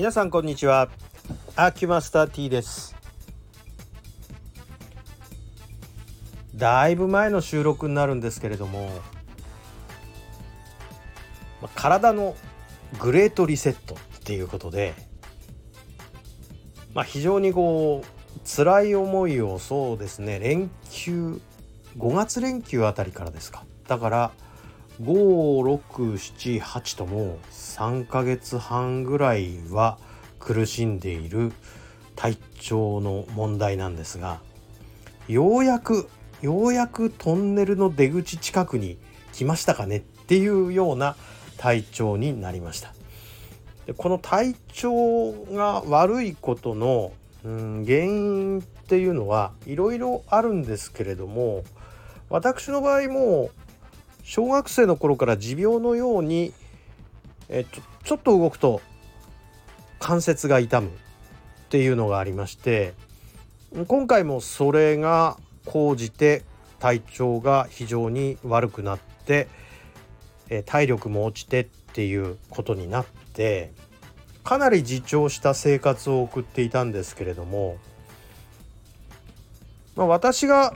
皆さんこんにちは。アキュマスター T です。だいぶ前の収録になるんですけれども体のグレートリセットっていうことでまあ非常にこう辛い思いをそうですね連休5月連休あたりからですか。だから5678とも3ヶ月半ぐらいは苦しんでいる体調の問題なんですがようやくようやくトンネルの出口近くに来ましたかねっていうような体調になりました。でこの体調が悪いことの、うん、原因っていうのはいろいろあるんですけれども私の場合も小学生の頃から持病のようにえちょちょっと動くと関節が痛むっていうのがありまして今回もそれが高じて体調が非常に悪くなって体力も落ちてっていうことになってかなり自重した生活を送っていたんですけれども、まあ、私が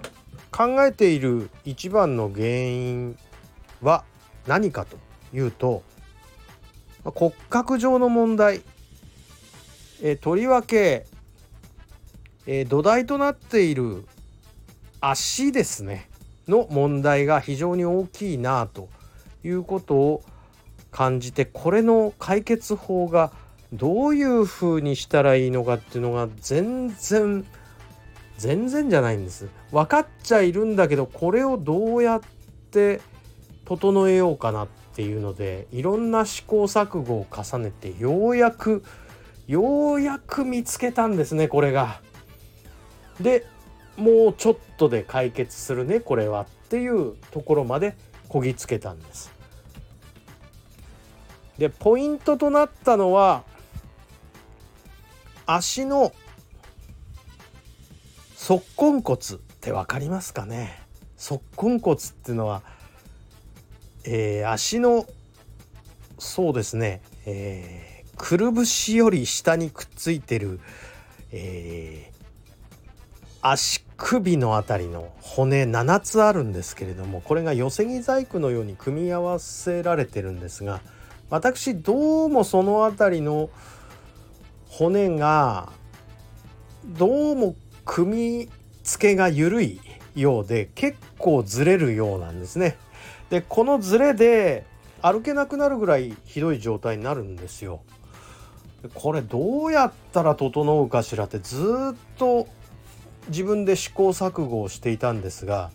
考えている一番の原因は何かというと骨格上の問題、えとりわけ、え土台となっている足ですね。の問題が非常に大きいなということを感じてこれの解決法がどういうふうにしたらいいのかっていうのが全然全然じゃないんです。分かっちゃいるんだけどこれをどうやって整えようかなっていうのでいろんな試行錯誤を重ねてようやくようやく見つけたんですねこれが。でもうちょっとで解決するねこれはっていうところまでこぎつけたんです。でポイントとなったのは足の足根骨って分かりますかね？足根骨っていうのはえー、足のそうですね、えー、くるぶしより下にくっついてる、えー、足首の辺りの骨7つあるんですけれどもこれが寄せ木細工のように組み合わせられてるんですが私どうもその辺りの骨がどうも組み付けが緩いようで結構ずれるようなんですね。でこのズレで歩けなくなるぐらいひどい状態になるんですよ。これどうやったら整うかしらってずっと自分で試行錯誤をしていたんですが、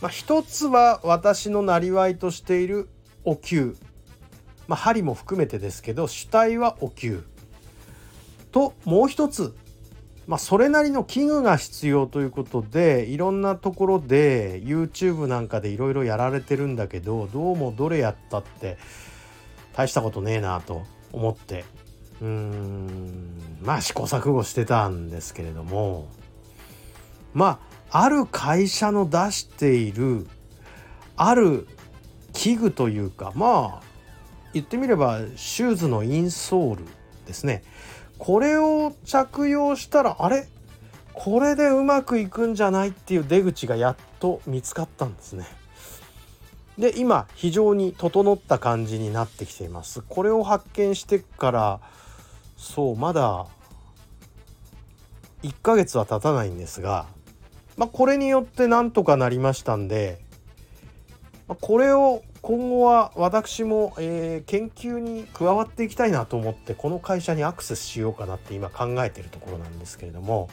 まあ、一つは私のなりわいとしているお灸、まあ、針も含めてですけど主体はお灸ともう一つまあ、それなりの器具が必要ということでいろんなところで YouTube なんかでいろいろやられてるんだけどどうもどれやったって大したことねえなと思って。うーん。まあ試行錯誤してたんですけれども。まあある会社の出しているある器具というかまあ言ってみればシューズのインソールですね。これを着用したらあれ？これでうまくいくんじゃないっていう出口がやっと見つかったんですね。で今非常に整った感じになってきています。これを発見してからそうまだ1ヶ月は経たないんですが、まあ、これによってなんとかなりましたんで、まあ、これを今後は私も、えー、研究に加わっていきたいなと思ってこの会社にアクセスしようかなって今考えているところなんですけれども、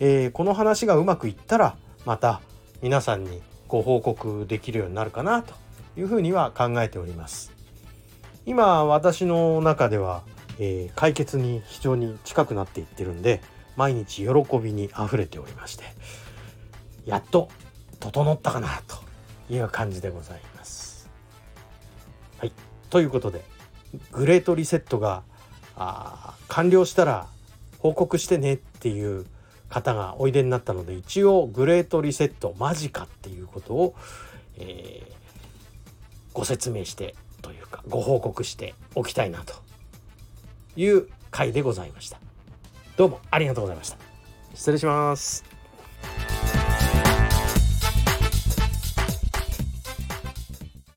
えー、この話がうまくいったらまた皆さんにご報告できるようになるかなというふうには考えております。今私の中では、えー、解決に非常に近くなっていってるんで毎日喜びにあふれておりましてやっと整ったかなという感じでございます。はい、ということでグレートリセットがあ完了したら報告してねっていう方がおいでになったので一応グレートリセット間近っていうことを、えー、ご説明してというかご報告しておきたいなという回でございました。どうもありがとうございました。失礼します。